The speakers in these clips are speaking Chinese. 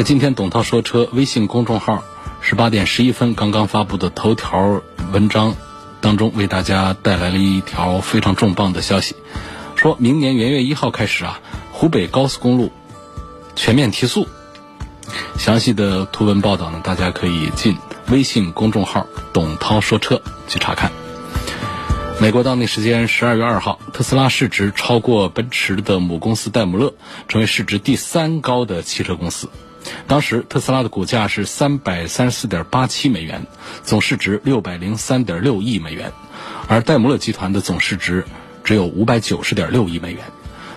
在今天董涛说车微信公众号十八点十一分刚刚发布的头条文章当中，为大家带来了一条非常重磅的消息，说明年元月一号开始啊，湖北高速公路全面提速。详细的图文报道呢，大家可以进微信公众号“董涛说车”去查看。美国当地时间十二月二号，特斯拉市值超过奔驰的母公司戴姆勒，成为市值第三高的汽车公司。当时特斯拉的股价是三百三十四点八七美元，总市值六百零三点六亿美元，而戴姆勒集团的总市值只有五百九十点六亿美元。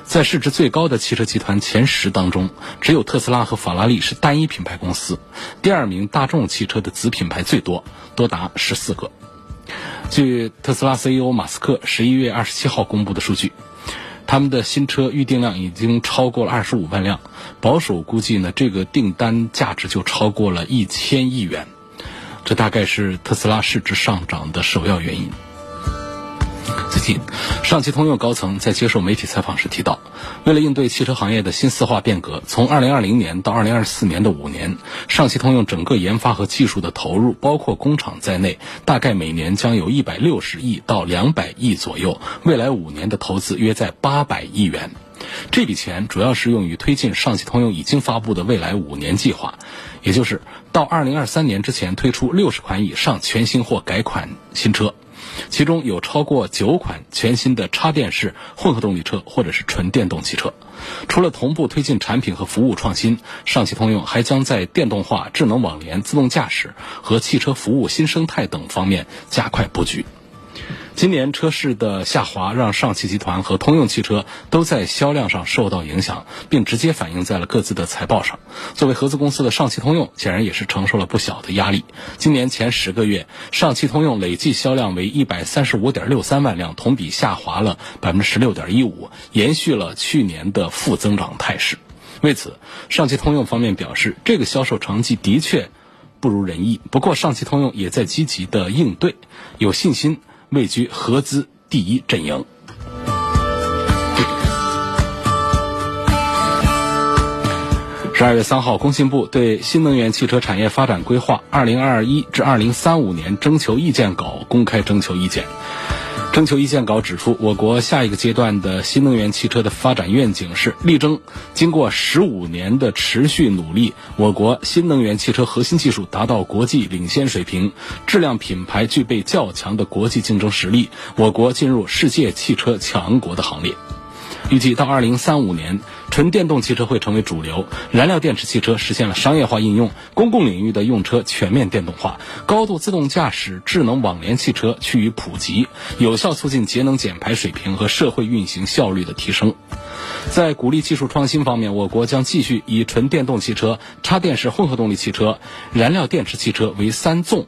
在市值最高的汽车集团前十当中，只有特斯拉和法拉利是单一品牌公司，第二名大众汽车的子品牌最多，多达十四个。据特斯拉 CEO 马斯克十一月二十七号公布的数据。他们的新车预订量已经超过了二十五万辆，保守估计呢，这个订单价值就超过了一千亿元，这大概是特斯拉市值上涨的首要原因。最近，上汽通用高层在接受媒体采访时提到，为了应对汽车行业的新四化变革，从2020年到2024年的五年，上汽通用整个研发和技术的投入，包括工厂在内，大概每年将有一百六十亿到两百亿左右。未来五年的投资约在八百亿元，这笔钱主要是用于推进上汽通用已经发布的未来五年计划，也就是到2023年之前推出六十款以上全新或改款新车。其中有超过九款全新的插电式混合动力车或者是纯电动汽车。除了同步推进产品和服务创新，上汽通用还将在电动化、智能网联、自动驾驶和汽车服务新生态等方面加快布局。今年车市的下滑让上汽集团和通用汽车都在销量上受到影响，并直接反映在了各自的财报上。作为合资公司的上汽通用，显然也是承受了不小的压力。今年前十个月，上汽通用累计销量为一百三十五点六三万辆，同比下滑了百分之十六点一五，延续了去年的负增长态势。为此，上汽通用方面表示，这个销售成绩的确不如人意。不过，上汽通用也在积极的应对，有信心。位居合资第一阵营。十二月三号，工信部对新能源汽车产业发展规划（二零二一至二零三五年）征求意见稿公开征求意见。征求意见稿指出，我国下一个阶段的新能源汽车的发展愿景是力争经过十五年的持续努力，我国新能源汽车核心技术达到国际领先水平，质量品牌具备较强的国际竞争实力，我国进入世界汽车强国的行列。预计到二零三五年，纯电动汽车会成为主流，燃料电池汽车实现了商业化应用，公共领域的用车全面电动化，高度自动驾驶、智能网联汽车趋于普及，有效促进节能减排水平和社会运行效率的提升。在鼓励技术创新方面，我国将继续以纯电动汽车、插电式混合动力汽车、燃料电池汽车为三纵，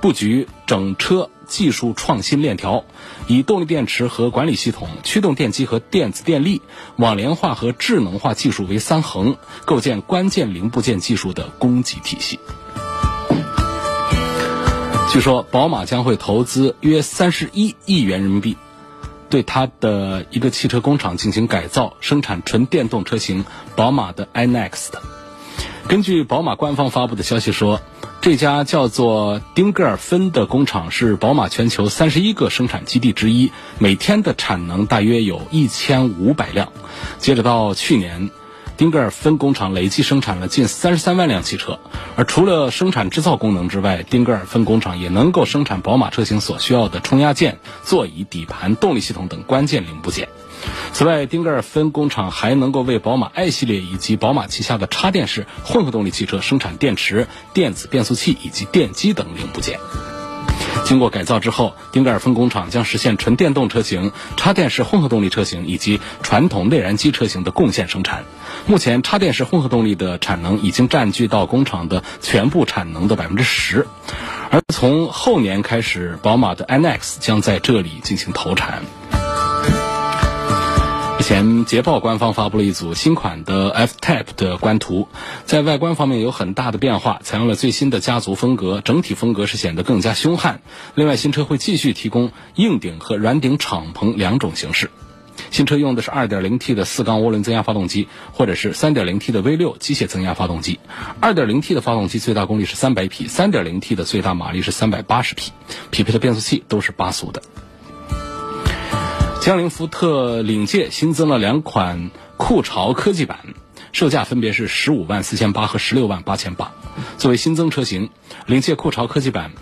布局整车。技术创新链条，以动力电池和管理系统、驱动电机和电子电力、网联化和智能化技术为三横，构建关键零部件技术的供给体系。据说，宝马将会投资约三十一亿元人民币，对它的一个汽车工厂进行改造，生产纯电动车型宝马的 iNext。根据宝马官方发布的消息说。这家叫做丁格尔芬的工厂是宝马全球三十一个生产基地之一，每天的产能大约有一千五百辆。截止到去年，丁格尔芬工厂累计生产了近三十三万辆汽车。而除了生产制造功能之外，丁格尔芬工厂也能够生产宝马车型所需要的冲压件、座椅、底盘、动力系统等关键零部件。此外，丁格尔芬工厂还能够为宝马 i 系列以及宝马旗下的插电式混合动力汽车生产电池、电子变速器以及电机等零部件。经过改造之后，丁格尔分工厂将实现纯电动车型、插电式混合动力车型以及传统内燃机车型的贡献生产。目前，插电式混合动力的产能已经占据到工厂的全部产能的百分之十，而从后年开始，宝马的 iX 将在这里进行投产。前捷豹官方发布了一组新款的 F-Type 的官图，在外观方面有很大的变化，采用了最新的家族风格，整体风格是显得更加凶悍。另外，新车会继续提供硬顶和软顶敞篷两种形式。新车用的是 2.0T 的四缸涡轮增压发动机，或者是 3.0T 的 V6 机械增压发动机。2.0T 的发动机最大功率是300匹，3.0T 的最大马力是380匹，匹配的变速器都是八速的。江铃福特领界新增了两款酷潮科技版，售价分别是十五万四千八和十六万八千八。作为新增车型，领界酷潮科技版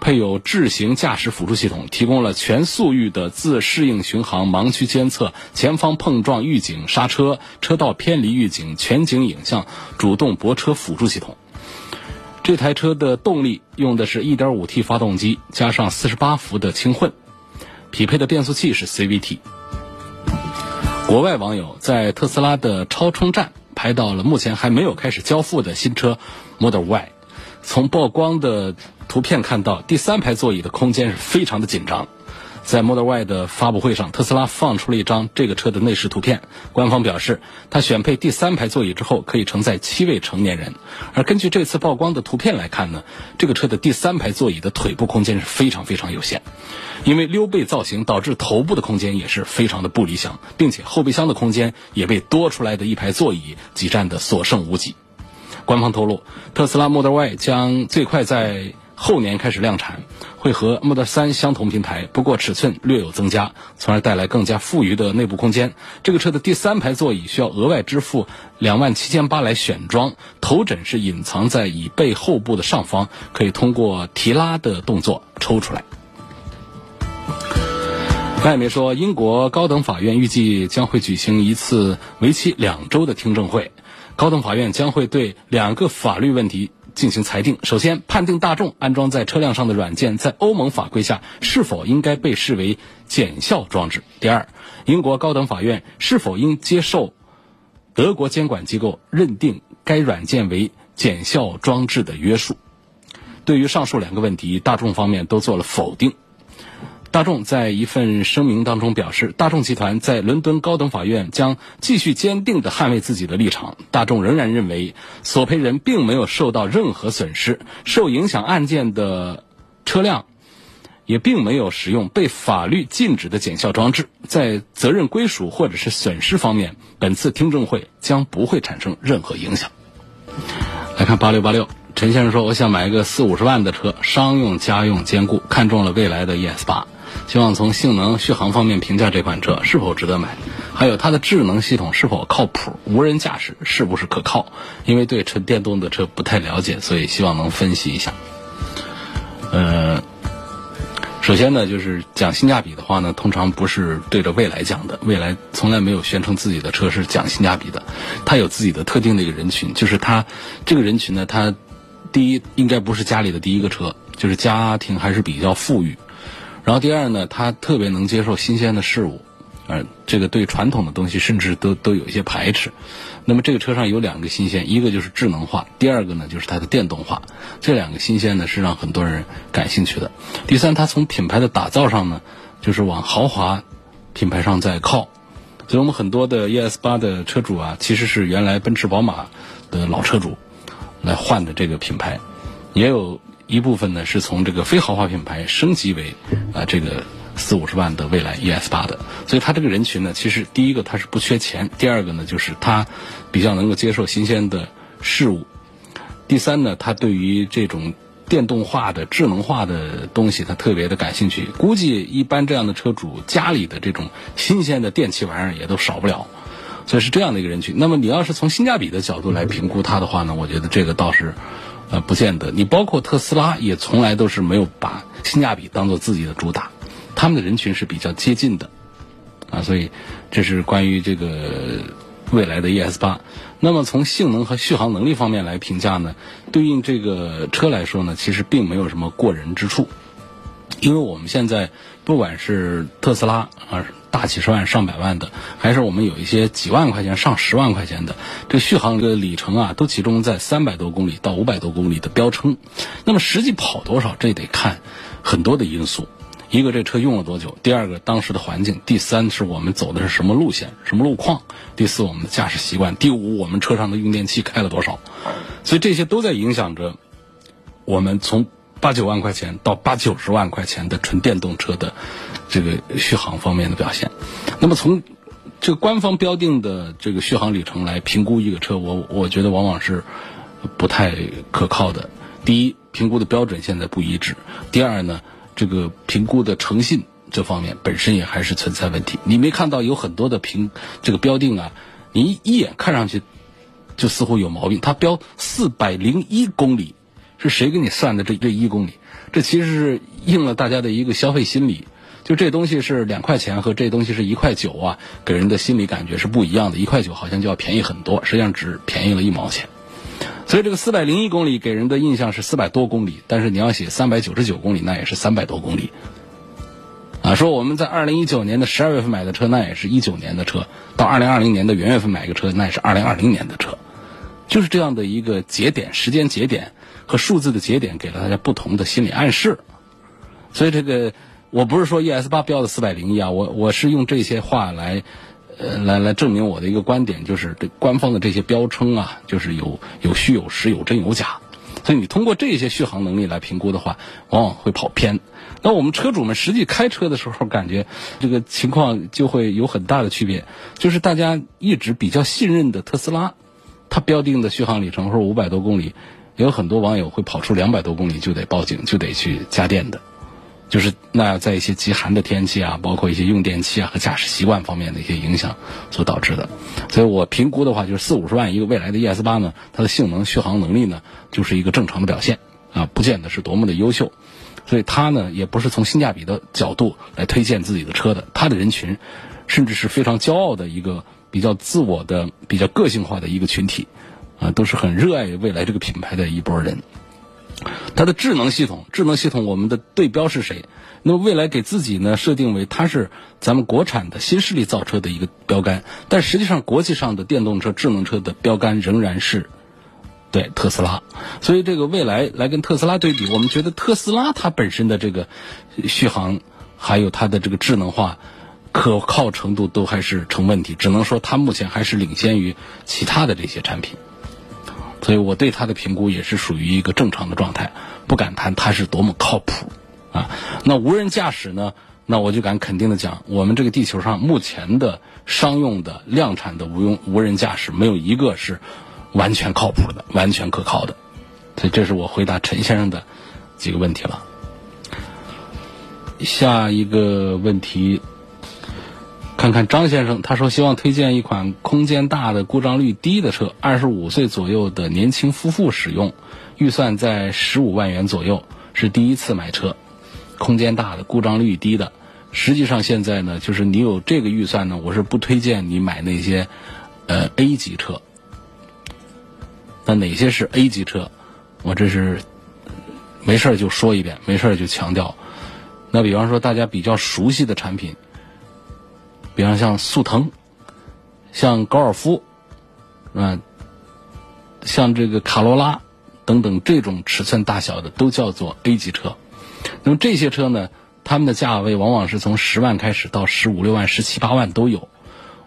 配有智行驾驶辅助系统，提供了全速域的自适应巡航、盲区监测、前方碰撞预警、刹车、车道偏离预警、全景影像、主动泊车辅助系统。这台车的动力用的是 1.5T 发动机，加上48伏的轻混。匹配的变速器是 CVT。国外网友在特斯拉的超充站拍到了目前还没有开始交付的新车 Model Y。从曝光的图片看到，第三排座椅的空间是非常的紧张。在 Model Y 的发布会上，特斯拉放出了一张这个车的内饰图片。官方表示，它选配第三排座椅之后，可以承载七位成年人。而根据这次曝光的图片来看呢，这个车的第三排座椅的腿部空间是非常非常有限，因为溜背造型导致头部的空间也是非常的不理想，并且后备箱的空间也被多出来的一排座椅挤占的所剩无几。官方透露，特斯拉 Model Y 将最快在后年开始量产。会和 Model 3相同平台，不过尺寸略有增加，从而带来更加富余的内部空间。这个车的第三排座椅需要额外支付两万七千八来选装，头枕是隐藏在椅背后部的上方，可以通过提拉的动作抽出来。外媒说，英国高等法院预计将会举行一次为期两周的听证会，高等法院将会对两个法律问题。进行裁定。首先，判定大众安装在车辆上的软件在欧盟法规下是否应该被视为减效装置。第二，英国高等法院是否应接受德国监管机构认定该软件为减效装置的约束。对于上述两个问题，大众方面都做了否定。大众在一份声明当中表示，大众集团在伦敦高等法院将继续坚定地捍卫自己的立场。大众仍然认为，索赔人并没有受到任何损失，受影响案件的车辆也并没有使用被法律禁止的检效装置。在责任归属或者是损失方面，本次听证会将不会产生任何影响。来看八六八六。陈先生说：“我想买一个四五十万的车，商用家用兼顾，看中了未来的 ES 八，希望从性能、续航方面评价这款车是否值得买，还有它的智能系统是否靠谱，无人驾驶是不是可靠？因为对纯电动的车不太了解，所以希望能分析一下。”呃，首先呢，就是讲性价比的话呢，通常不是对着未来讲的，未来从来没有宣称自己的车是讲性价比的，它有自己的特定的一个人群，就是它这个人群呢，它。第一，应该不是家里的第一个车，就是家庭还是比较富裕。然后第二呢，他特别能接受新鲜的事物，呃，这个对传统的东西甚至都都有一些排斥。那么这个车上有两个新鲜，一个就是智能化，第二个呢就是它的电动化。这两个新鲜呢是让很多人感兴趣的。第三，它从品牌的打造上呢，就是往豪华品牌上在靠。所以我们很多的 ES 八的车主啊，其实是原来奔驰、宝马的老车主。来换的这个品牌，也有一部分呢是从这个非豪华品牌升级为啊这个四五十万的蔚来 ES 八的，所以它这个人群呢，其实第一个它是不缺钱，第二个呢就是它比较能够接受新鲜的事物，第三呢，它对于这种电动化的智能化的东西，它特别的感兴趣。估计一般这样的车主家里的这种新鲜的电器玩意儿也都少不了。所以是这样的一个人群。那么你要是从性价比的角度来评估它的话呢，我觉得这个倒是，呃，不见得。你包括特斯拉也从来都是没有把性价比当做自己的主打，他们的人群是比较接近的，啊，所以这是关于这个未来的 ES 八。那么从性能和续航能力方面来评价呢，对应这个车来说呢，其实并没有什么过人之处。因为我们现在不管是特斯拉啊，大几十万、上百万的，还是我们有一些几万块钱、上十万块钱的，这续航的里程啊，都集中在三百多公里到五百多公里的标称。那么实际跑多少，这得看很多的因素。一个这车用了多久，第二个当时的环境，第三是我们走的是什么路线、什么路况，第四我们的驾驶习惯，第五我们车上的用电器开了多少，所以这些都在影响着我们从八九万块钱到八九十万块钱的纯电动车的这个续航方面的表现。那么从这个官方标定的这个续航里程来评估一个车，我我觉得往往是不太可靠的。第一，评估的标准现在不一致；第二呢。这个评估的诚信这方面本身也还是存在问题。你没看到有很多的评这个标定啊，你一眼看上去就似乎有毛病。它标四百零一公里，是谁给你算的这这一公里？这其实是应了大家的一个消费心理，就这东西是两块钱和这东西是一块九啊，给人的心理感觉是不一样的。一块九好像就要便宜很多，实际上只便宜了一毛钱。所以这个四百零一公里给人的印象是四百多公里，但是你要写三百九十九公里，那也是三百多公里。啊，说我们在二零一九年的十二月份买的车，那也是一九年的车；到二零二零年的元月份买个车，那也是二零二零年的车。就是这样的一个节点、时间节点和数字的节点，给了大家不同的心理暗示。所以这个我不是说 ES 八标的四百零一啊，我我是用这些话来。呃，来来证明我的一个观点，就是这官方的这些标称啊，就是有有虚有实，有真有假。所以你通过这些续航能力来评估的话，往往会跑偏。那我们车主们实际开车的时候，感觉这个情况就会有很大的区别。就是大家一直比较信任的特斯拉，它标定的续航里程说五百多公里，有很多网友会跑出两百多公里就得报警，就得去加电的。就是那在一些极寒的天气啊，包括一些用电器啊和驾驶习惯方面的一些影响所导致的，所以我评估的话，就是四五十万一个未来的 ES 八呢，它的性能续航能力呢，就是一个正常的表现啊，不见得是多么的优秀，所以它呢也不是从性价比的角度来推荐自己的车的，它的人群甚至是非常骄傲的一个比较自我的、比较个性化的一个群体。啊，都是很热爱未来这个品牌的一波人。它的智能系统，智能系统我们的对标是谁？那么未来给自己呢设定为它是咱们国产的新势力造车的一个标杆，但实际上国际上的电动车智能车的标杆仍然是对特斯拉。所以这个未来来跟特斯拉对比，我们觉得特斯拉它本身的这个续航还有它的这个智能化可靠程度都还是成问题，只能说它目前还是领先于其他的这些产品。所以我对它的评估也是属于一个正常的状态，不敢谈它是多么靠谱啊。那无人驾驶呢？那我就敢肯定的讲，我们这个地球上目前的商用的量产的无用无人驾驶，没有一个是完全靠谱的、完全可靠的。所以这是我回答陈先生的几个问题了。下一个问题。看看张先生，他说希望推荐一款空间大的、故障率低的车，二十五岁左右的年轻夫妇使用，预算在十五万元左右，是第一次买车，空间大的、故障率低的。实际上现在呢，就是你有这个预算呢，我是不推荐你买那些呃 A 级车。那哪些是 A 级车？我这是没事就说一遍，没事就强调。那比方说大家比较熟悉的产品。比方像速腾，像高尔夫，啊，像这个卡罗拉等等这种尺寸大小的都叫做 A 级车。那么这些车呢，他们的价位往往是从十万开始到十五六万、十七八万都有。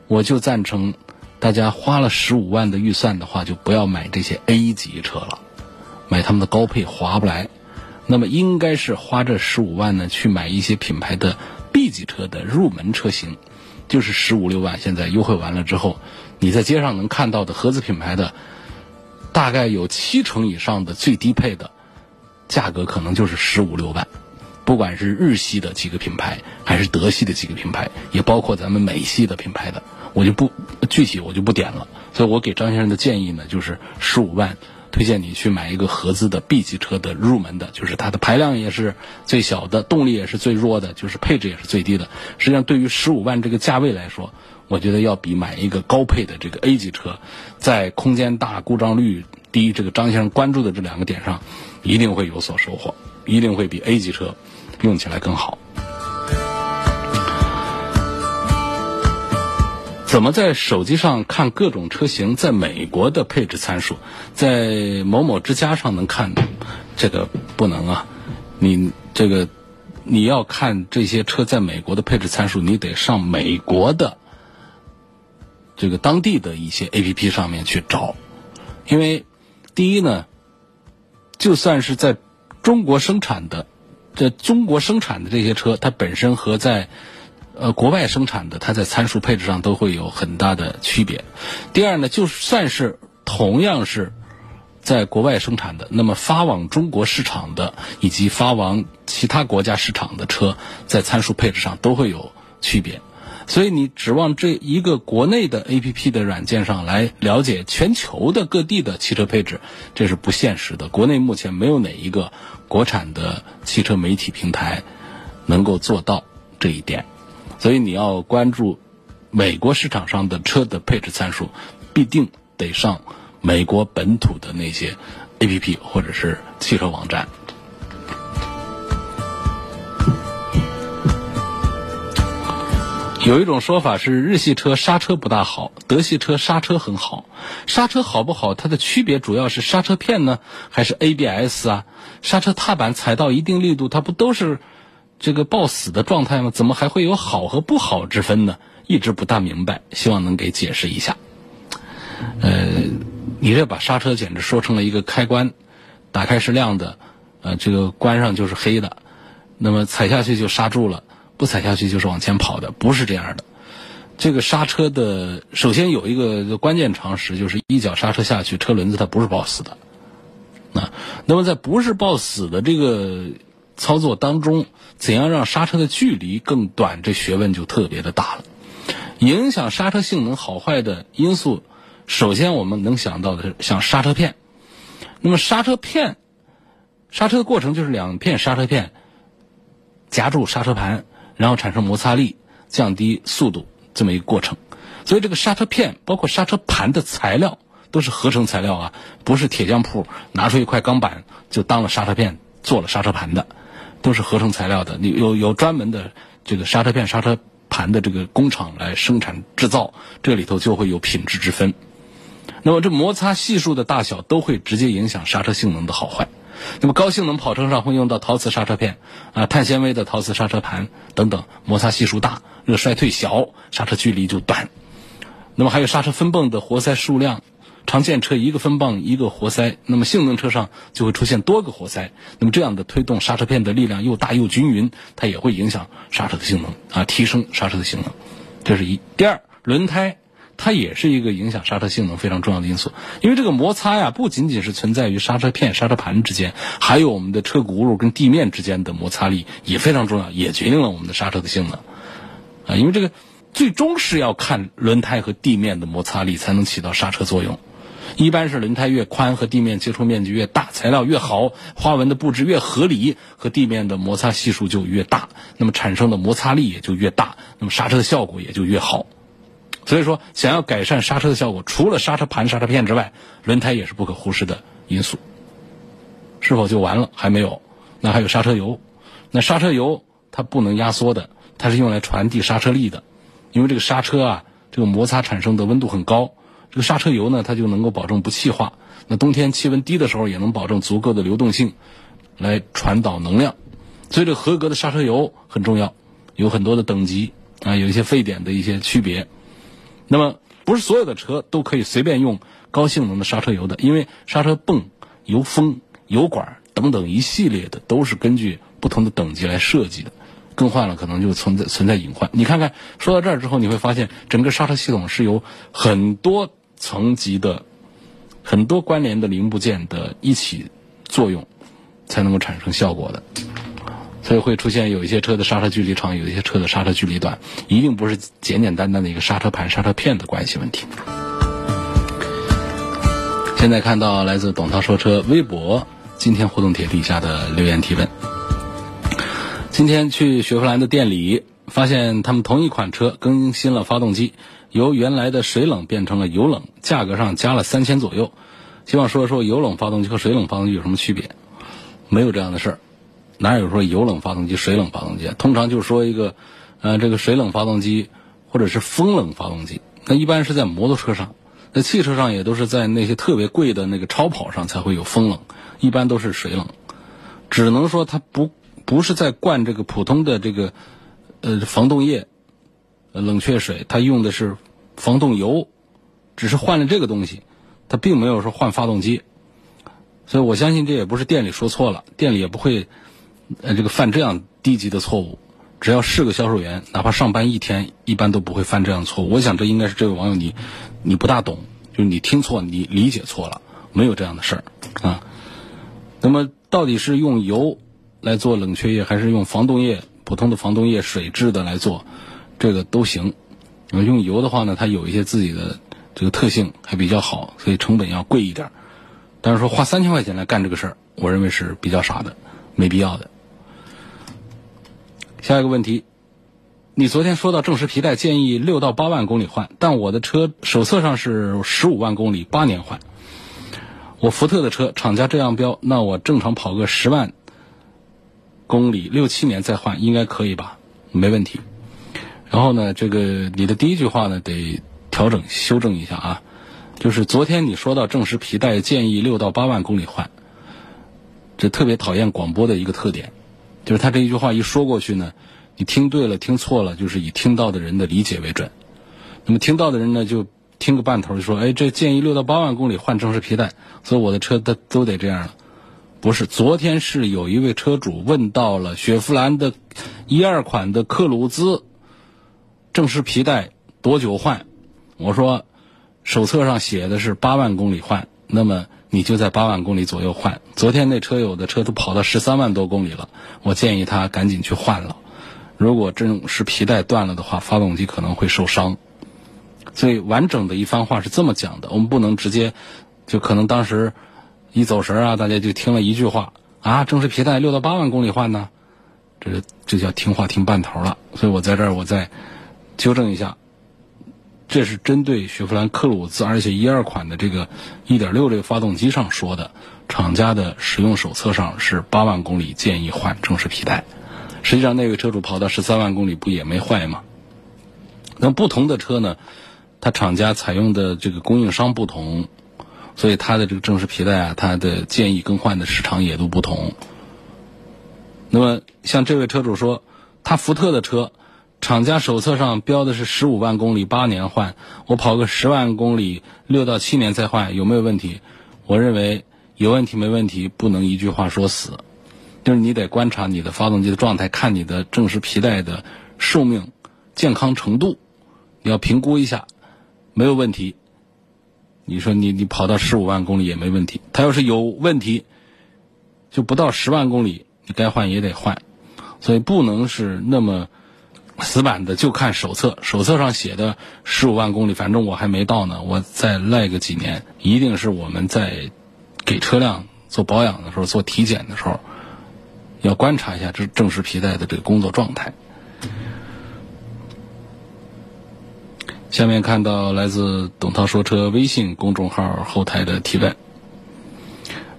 我就赞成大家花了十五万的预算的话，就不要买这些 A 级车了，买他们的高配划不来。那么应该是花这十五万呢，去买一些品牌的 B 级车的入门车型。就是十五六万，现在优惠完了之后，你在街上能看到的合资品牌的，大概有七成以上的最低配的，价格可能就是十五六万。不管是日系的几个品牌，还是德系的几个品牌，也包括咱们美系的品牌的，我就不具体我就不点了。所以我给张先生的建议呢，就是十五万。推荐你去买一个合资的 B 级车的入门的，就是它的排量也是最小的，动力也是最弱的，就是配置也是最低的。实际上，对于十五万这个价位来说，我觉得要比买一个高配的这个 A 级车，在空间大、故障率低。这个张先生关注的这两个点上，一定会有所收获，一定会比 A 级车用起来更好。怎么在手机上看各种车型在美国的配置参数，在某某之家上能看？这个不能啊！你这个你要看这些车在美国的配置参数，你得上美国的这个当地的一些 A P P 上面去找，因为第一呢，就算是在中国生产的，在中国生产的这些车，它本身和在呃，国外生产的，它在参数配置上都会有很大的区别。第二呢，就算是同样是在国外生产的，那么发往中国市场的以及发往其他国家市场的车，在参数配置上都会有区别。所以你指望这一个国内的 A P P 的软件上来了解全球的各地的汽车配置，这是不现实的。国内目前没有哪一个国产的汽车媒体平台能够做到这一点。所以你要关注美国市场上的车的配置参数，必定得上美国本土的那些 A P P 或者是汽车网站。有一种说法是，日系车刹车不大好，德系车刹车很好。刹车好不好？它的区别主要是刹车片呢，还是 A B S 啊？刹车踏板踩到一定力度，它不都是？这个抱死的状态吗？怎么还会有好和不好之分呢？一直不大明白，希望能给解释一下。呃，你这把刹车简直说成了一个开关，打开是亮的，呃，这个关上就是黑的，那么踩下去就刹住了，不踩下去就是往前跑的，不是这样的。这个刹车的首先有一个关键常识，就是一脚刹车下去，车轮子它不是抱死的。啊，那么在不是抱死的这个。操作当中，怎样让刹车的距离更短？这学问就特别的大了。影响刹车性能好坏的因素，首先我们能想到的是像刹车片。那么刹车片，刹车的过程就是两片刹车片夹住刹车盘，然后产生摩擦力，降低速度这么一个过程。所以这个刹车片包括刹车盘的材料都是合成材料啊，不是铁匠铺拿出一块钢板就当了刹车片做了刹车盘的。都是合成材料的，你有有专门的这个刹车片、刹车盘的这个工厂来生产制造，这里头就会有品质之分。那么这摩擦系数的大小都会直接影响刹车性能的好坏。那么高性能跑车上会用到陶瓷刹车片啊、碳纤维的陶瓷刹车盘等等，摩擦系数大，热衰退小，刹车距离就短。那么还有刹车分泵的活塞数量。常见车一个分泵一个活塞，那么性能车上就会出现多个活塞，那么这样的推动刹车片的力量又大又均匀，它也会影响刹车的性能啊，提升刹车的性能。这是一。第二，轮胎它也是一个影响刹车性能非常重要的因素，因为这个摩擦呀，不仅仅是存在于刹车片、刹车盘之间，还有我们的车轱辘跟地面之间的摩擦力也非常重要，也决定了我们的刹车的性能啊。因为这个最终是要看轮胎和地面的摩擦力才能起到刹车作用。一般是轮胎越宽和地面接触面积越大，材料越好，花纹的布置越合理，和地面的摩擦系数就越大，那么产生的摩擦力也就越大，那么刹车的效果也就越好。所以说，想要改善刹车的效果，除了刹车盘、刹车片之外，轮胎也是不可忽视的因素。是否就完了？还没有。那还有刹车油，那刹车油它不能压缩的，它是用来传递刹车力的，因为这个刹车啊，这个摩擦产生的温度很高。这个刹车油呢，它就能够保证不气化。那冬天气温低的时候，也能保证足够的流动性，来传导能量。所以，这合格的刹车油很重要，有很多的等级啊，有一些沸点的一些区别。那么，不是所有的车都可以随便用高性能的刹车油的，因为刹车泵、油封、油管等等一系列的都是根据不同的等级来设计的。更换了，可能就存在存在隐患。你看看，说到这儿之后，你会发现整个刹车系统是由很多层级的、很多关联的零部件的一起作用，才能够产生效果的。所以会出现有一些车的刹车距离长，有一些车的刹车距离短，一定不是简简单单的一个刹车盘、刹车片的关系问题。现在看到来自董涛说车微博今天互动帖底下的留言提问。今天去雪佛兰的店里，发现他们同一款车更新了发动机，由原来的水冷变成了油冷，价格上加了三千左右。希望说说油冷发动机和水冷发动机有什么区别？没有这样的事儿，哪有说油冷发动机、水冷发动机？通常就说一个，呃，这个水冷发动机或者是风冷发动机，那一般是在摩托车上，在汽车上也都是在那些特别贵的那个超跑上才会有风冷，一般都是水冷。只能说它不不是在灌这个普通的这个呃防冻液、冷却水，它用的是防冻油，只是换了这个东西，它并没有说换发动机。所以我相信这也不是店里说错了，店里也不会呃这个犯这样低级的错误。只要是个销售员，哪怕上班一天，一般都不会犯这样错误。我想这应该是这位网友你你不大懂，就是你听错，你理解错了，没有这样的事儿啊。那么。到底是用油来做冷却液，还是用防冻液、普通的防冻液水质的来做，这个都行。用油的话呢，它有一些自己的这个特性，还比较好，所以成本要贵一点。但是说花三千块钱来干这个事儿，我认为是比较傻的，没必要的。下一个问题，你昨天说到正时皮带建议六到八万公里换，但我的车手册上是十五万公里八年换。我福特的车，厂家这样标，那我正常跑个十万公里，六七年再换，应该可以吧？没问题。然后呢，这个你的第一句话呢，得调整修正一下啊。就是昨天你说到正时皮带建议六到八万公里换，这特别讨厌广播的一个特点，就是他这一句话一说过去呢，你听对了听错了，就是以听到的人的理解为准。那么听到的人呢，就。听个半头就说，哎，这建议六到八万公里换正时皮带，所以我的车都都得这样了。不是，昨天是有一位车主问到了雪佛兰的一二款的克鲁兹正时皮带多久换？我说手册上写的是八万公里换，那么你就在八万公里左右换。昨天那车友的车都跑到十三万多公里了，我建议他赶紧去换了。如果正时皮带断了的话，发动机可能会受伤。所以完整的一番话是这么讲的，我们不能直接，就可能当时一走神啊，大家就听了一句话啊，正时皮带六到八万公里换呢，这这叫听话听半头了。所以我在这儿我再纠正一下，这是针对雪佛兰科鲁兹，而且一二款的这个一点六这个发动机上说的，厂家的使用手册上是八万公里建议换正时皮带，实际上那位车主跑到十三万公里不也没坏吗？那不同的车呢？它厂家采用的这个供应商不同，所以它的这个正时皮带啊，它的建议更换的时长也都不同。那么像这位车主说，他福特的车，厂家手册上标的是十五万公里八年换，我跑个十万公里六到七年再换，有没有问题？我认为有问题没问题，不能一句话说死，就是你得观察你的发动机的状态，看你的正时皮带的寿命、健康程度，你要评估一下。没有问题，你说你你跑到十五万公里也没问题。它要是有问题，就不到十万公里，你该换也得换。所以不能是那么死板的，就看手册。手册上写的十五万公里，反正我还没到呢，我再赖个几年。一定是我们在给车辆做保养的时候、做体检的时候，要观察一下这正时皮带的这个工作状态。下面看到来自董涛说车微信公众号后台的提问：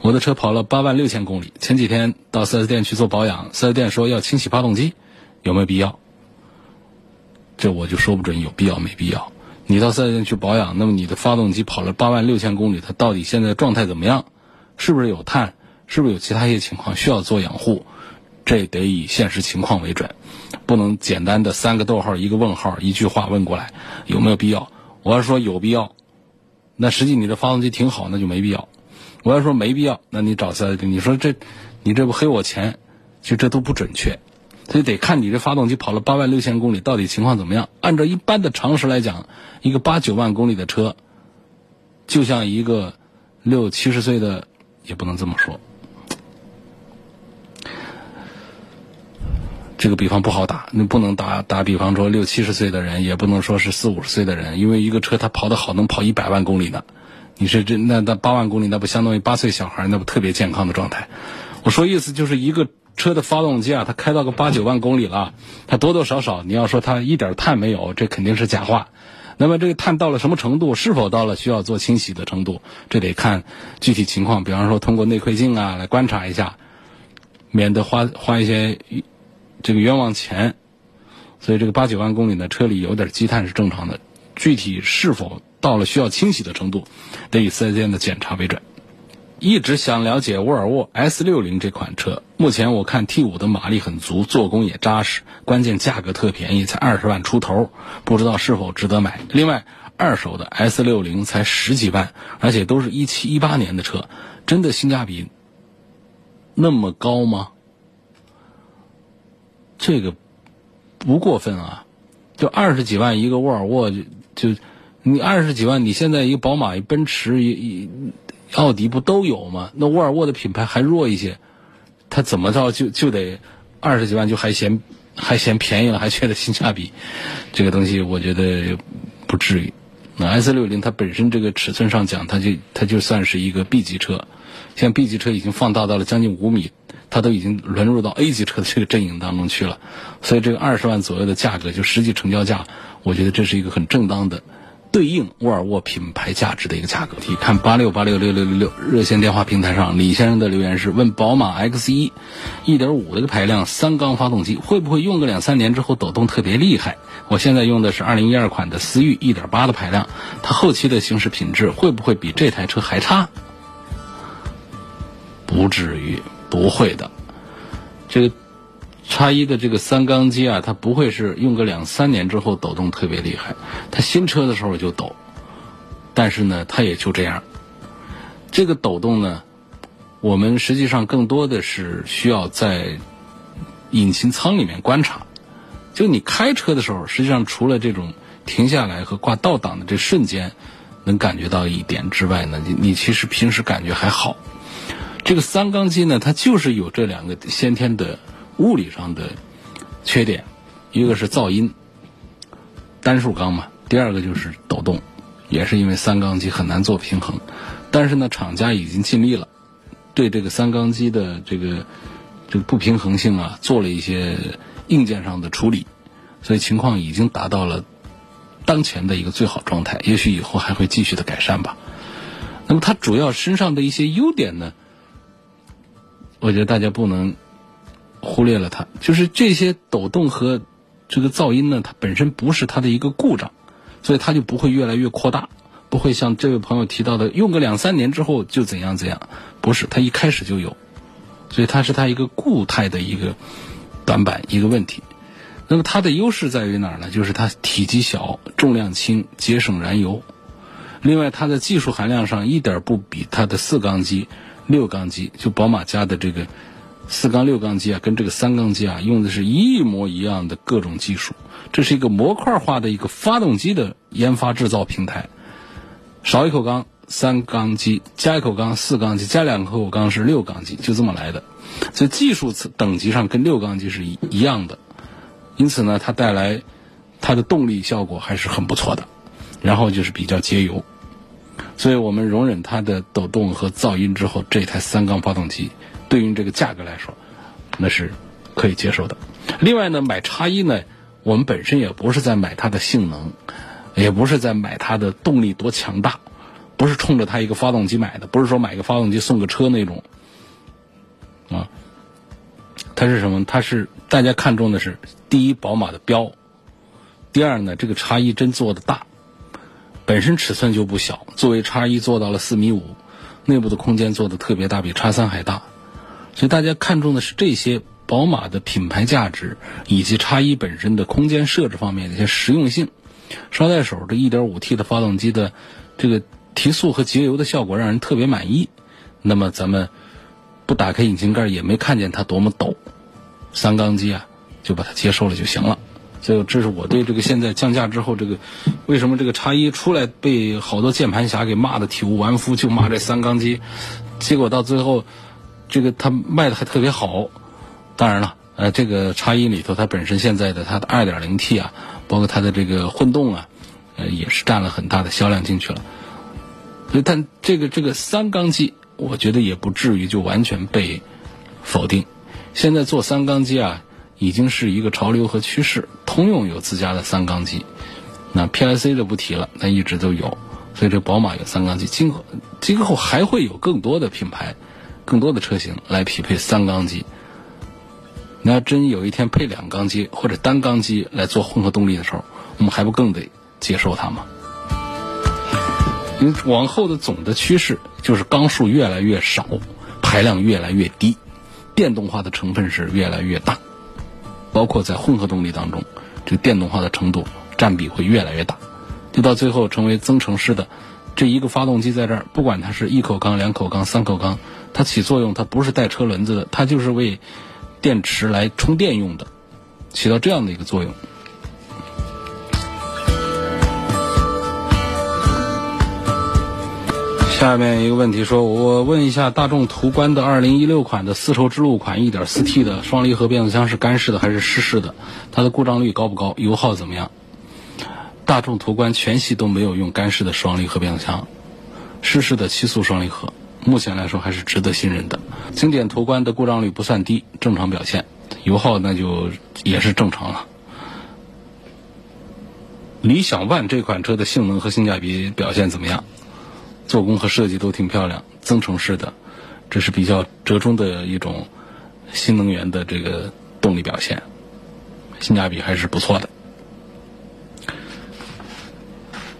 我的车跑了八万六千公里，前几天到 4S 店去做保养，4S 店说要清洗发动机，有没有必要？这我就说不准有必要没必要。你到 4S 店去保养，那么你的发动机跑了八万六千公里，它到底现在状态怎么样？是不是有碳？是不是有其他一些情况需要做养护？这得以现实情况为准。不能简单的三个逗号一个问号一句话问过来，有没有必要？我要说有必要，那实际你的发动机挺好，那就没必要。我要说没必要，那你找四 S 店，你说这，你这不黑我钱？其实这都不准确，所以得看你这发动机跑了八万六千公里到底情况怎么样。按照一般的常识来讲，一个八九万公里的车，就像一个六七十岁的，也不能这么说。这个比方不好打，你不能打打比方说六七十岁的人，也不能说是四五十岁的人，因为一个车它跑得好能跑一百万公里呢。你是这那那八万公里，那不相当于八岁小孩，那不特别健康的状态。我说意思就是一个车的发动机啊，它开到个八九万公里了，它多多少少你要说它一点碳没有，这肯定是假话。那么这个碳到了什么程度？是否到了需要做清洗的程度？这得看具体情况。比方说，通过内窥镜啊来观察一下，免得花花一些这个冤枉钱。所以这个八九万公里的车里有点积碳是正常的。具体是否到了需要清洗的程度，得以四 S 店的检查为准。一直想了解沃尔沃 S 六零这款车，目前我看 T 五的马力很足，做工也扎实，关键价格特便宜，才二十万出头，不知道是否值得买。另外，二手的 S 六零才十几万，而且都是一七一八年的车，真的性价比那么高吗？这个不过分啊，就二十几万一个沃尔沃，就就你二十几万，你现在一个宝马、一奔驰、一一。奥迪不都有吗？那沃尔沃的品牌还弱一些，它怎么着就就得二十几万就还嫌还嫌便宜了，还觉得性价比，这个东西我觉得不至于。那 S 六零它本身这个尺寸上讲，它就它就算是一个 B 级车，像 B 级车已经放大到了将近五米，它都已经沦入到 A 级车的这个阵营当中去了。所以这个二十万左右的价格，就实际成交价，我觉得这是一个很正当的。对应沃尔沃品牌价值的一个价格。看八六八六六六六六热线电话平台上，李先生的留言是问宝马 X 一，一点五的个排量三缸发动机会不会用个两三年之后抖动特别厉害？我现在用的是二零一二款的思域一点八的排量，它后期的行驶品质会不会比这台车还差？不至于，不会的。这个。叉一的这个三缸机啊，它不会是用个两三年之后抖动特别厉害，它新车的时候就抖，但是呢，它也就这样。这个抖动呢，我们实际上更多的是需要在引擎舱里面观察。就你开车的时候，实际上除了这种停下来和挂倒档的这瞬间能感觉到一点之外呢，你你其实平时感觉还好。这个三缸机呢，它就是有这两个先天的。物理上的缺点，一个是噪音，单数缸嘛；第二个就是抖动，也是因为三缸机很难做平衡。但是呢，厂家已经尽力了，对这个三缸机的这个这个不平衡性啊，做了一些硬件上的处理，所以情况已经达到了当前的一个最好状态。也许以后还会继续的改善吧。那么它主要身上的一些优点呢，我觉得大家不能。忽略了它，就是这些抖动和这个噪音呢，它本身不是它的一个故障，所以它就不会越来越扩大，不会像这位朋友提到的，用个两三年之后就怎样怎样，不是，它一开始就有，所以它是它一个固态的一个短板一个问题。那么它的优势在于哪儿呢？就是它体积小、重量轻、节省燃油。另外，它的技术含量上一点不比它的四缸机、六缸机，就宝马家的这个。四缸六缸机啊，跟这个三缸机啊，用的是一模一样的各种技术。这是一个模块化的一个发动机的研发制造平台。少一口缸三缸机，加一口缸四缸机，加两口缸是六缸机，就这么来的。所以技术等级上跟六缸机是一一样的。因此呢，它带来它的动力效果还是很不错的。然后就是比较节油，所以我们容忍它的抖动和噪音之后，这台三缸发动机。对于这个价格来说，那是可以接受的。另外呢，买叉一呢，我们本身也不是在买它的性能，也不是在买它的动力多强大，不是冲着它一个发动机买的，不是说买个发动机送个车那种。啊，它是什么？它是大家看中的是第一宝马的标，第二呢，这个叉一真做的大，本身尺寸就不小，作为叉一做到了四米五，内部的空间做的特别大，比叉三还大。所以大家看重的是这些宝马的品牌价值，以及叉一本身的空间设置方面的一些实用性。捎带手，这 1.5T 的发动机的这个提速和节油的效果让人特别满意。那么咱们不打开引擎盖也没看见它多么抖，三缸机啊，就把它接受了就行了。所以这是我对这个现在降价之后，这个为什么这个叉一出来被好多键盘侠给骂的体无完肤，就骂这三缸机，结果到最后。这个它卖的还特别好，当然了，呃，这个叉一里头它本身现在的它的二点零 T 啊，包括它的这个混动啊，呃，也是占了很大的销量进去了。所以，但这个这个三缸机，我觉得也不至于就完全被否定。现在做三缸机啊，已经是一个潮流和趋势。通用有自家的三缸机，那 PIC 就不提了，那一直都有，所以这宝马有三缸机，今后今后还会有更多的品牌、更多的车型来匹配三缸机。你要真有一天配两缸机或者单缸机来做混合动力的时候，我们还不更得接受它吗？因为往后的总的趋势就是缸数越来越少，排量越来越低，电动化的成分是越来越大，包括在混合动力当中，这个电动化的程度占比会越来越大，就到最后成为增程式的这一个发动机在这儿，不管它是一口缸、两口缸、三口缸，它起作用它不是带车轮子的，它就是为电池来充电用的，起到这样的一个作用。下面一个问题说，我问一下，大众途观的2016款的丝绸之路款 1.4T 的双离合变速箱是干式的还是湿式的？它的故障率高不高？油耗怎么样？大众途观全系都没有用干式的双离合变速箱，湿式的七速双离合，目前来说还是值得信任的。经典途观的故障率不算低，正常表现，油耗那就也是正常了。理想 ONE 这款车的性能和性价比表现怎么样？做工和设计都挺漂亮，增程式的，这是比较折中的一种新能源的这个动力表现，性价比还是不错的。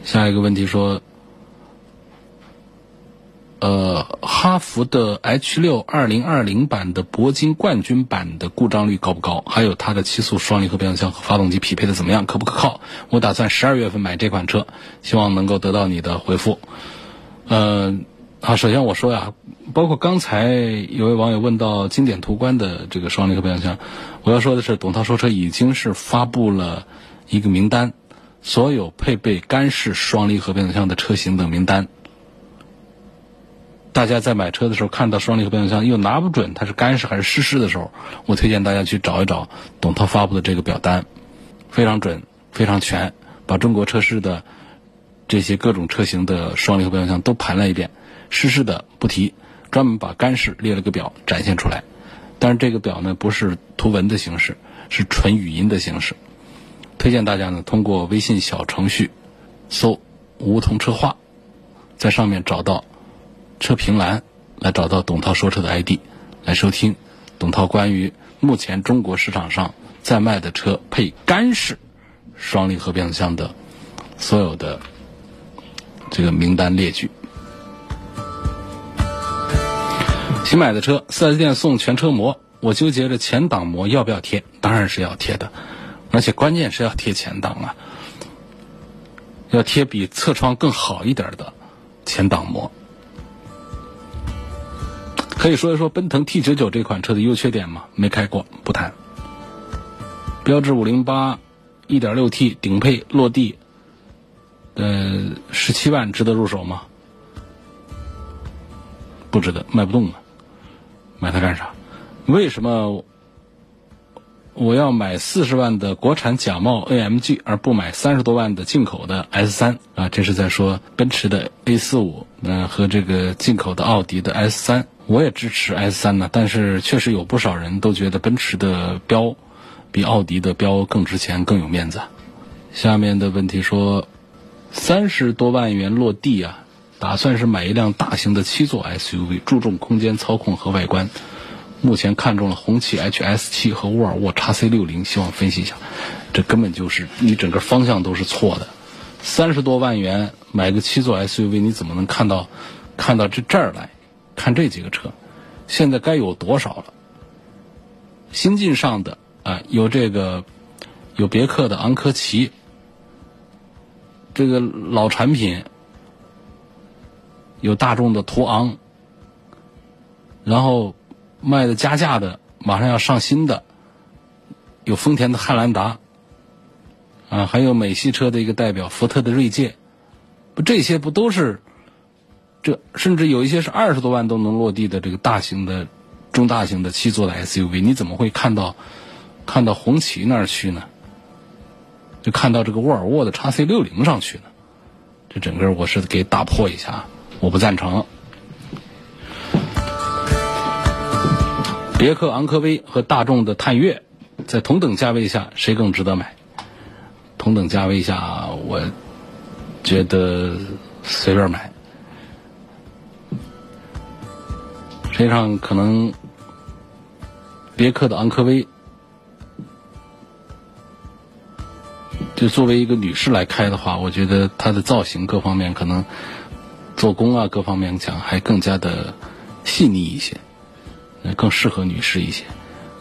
下一个问题说，呃，哈弗的 H 六二零二零版的铂金冠军版的故障率高不高？还有它的七速双离合变速箱和发动机匹配的怎么样？可不可靠？我打算十二月份买这款车，希望能够得到你的回复。呃，啊，首先我说呀，包括刚才有位网友问到经典途观的这个双离合变速箱，我要说的是，董涛说车已经是发布了一个名单，所有配备干式双离合变速箱的车型的名单。大家在买车的时候看到双离合变速箱又拿不准它是干式还是湿式的时候，我推荐大家去找一找董涛发布的这个表单，非常准，非常全，把中国车市的。这些各种车型的双离合变速箱都盘了一遍，湿式的不提，专门把干式列了个表展现出来。但是这个表呢不是图文的形式，是纯语音的形式。推荐大家呢通过微信小程序搜“梧桐车话”，在上面找到车评栏，来找到董涛说车的 ID，来收听董涛关于目前中国市场上在卖的车配干式双离合变速箱的所有的。这个名单列举。新买的车，四 S 店送全车膜，我纠结着前挡膜要不要贴，当然是要贴的，而且关键是要贴前挡啊，要贴比侧窗更好一点的前挡膜。可以说一说奔腾 T 九九这款车的优缺点吗？没开过，不谈。标致五零八，一点六 T 顶配落地。呃，十七万值得入手吗？不值得，卖不动啊！买它干啥？为什么我要买四十万的国产假冒 AMG，而不买三十多万的进口的 S 三啊？这是在说奔驰的 A 四五，嗯，和这个进口的奥迪的 S 三。我也支持 S 三呢，但是确实有不少人都觉得奔驰的标比奥迪的标更值钱、更有面子。下面的问题说。三十多万元落地啊，打算是买一辆大型的七座 SUV，注重空间操控和外观。目前看中了红旗 HS7 和沃尔沃 XC60，希望分析一下。这根本就是你整个方向都是错的。三十多万元买个七座 SUV，你怎么能看到看到这这儿来看这几个车？现在该有多少了？新晋上的啊，有这个有别克的昂科旗。这个老产品有大众的途昂，然后卖的加价的，马上要上新的，有丰田的汉兰达，啊，还有美系车的一个代表福特的锐界，不这些不都是这甚至有一些是二十多万都能落地的这个大型的中大型的七座的 SUV，你怎么会看到看到红旗那儿去呢？就看到这个沃尔沃的 x C 六零上去呢，这整个我是给打破一下，我不赞成。别克昂科威和大众的探岳，在同等价位下谁更值得买？同等价位下，我觉得随便买。实际上，可能别克的昂科威，就作为一个女士来开的话，我觉得它的造型各方面可能做工啊各方面讲还更加的细腻一些，更适合女士一些。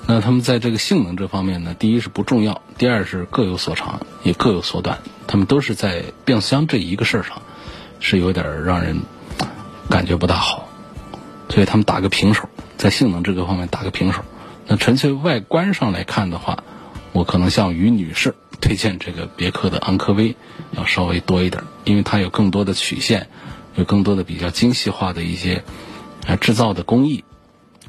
那他们在这个性能这方面呢，第一是不重要，第二是各有所长，也各有所短。他们都是在变速箱这一个事儿上，是有点让人感觉不大好。所以他们打个平手，在性能这个方面打个平手。那纯粹外观上来看的话，我可能像于女士推荐这个别克的昂科威要稍微多一点，因为它有更多的曲线，有更多的比较精细化的一些啊制造的工艺，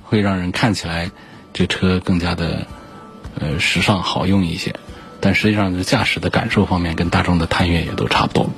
会让人看起来这车更加的呃时尚好用一些。但实际上，这驾驶的感受方面跟大众的探岳也都差不多。